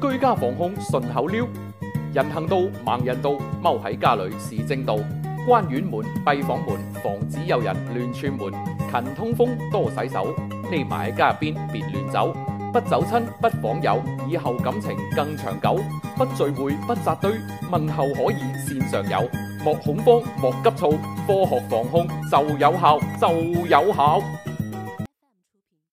居家防控顺口溜。人行道盲人道踎喺家里是正道。关院门闭房门防止有人乱串门。勤通风多洗手匿埋喺家入边别乱走。不走亲不访友以后感情更长久。不聚会不扎堆问候可以线上有莫恐慌莫急躁科学防控就有效就有效。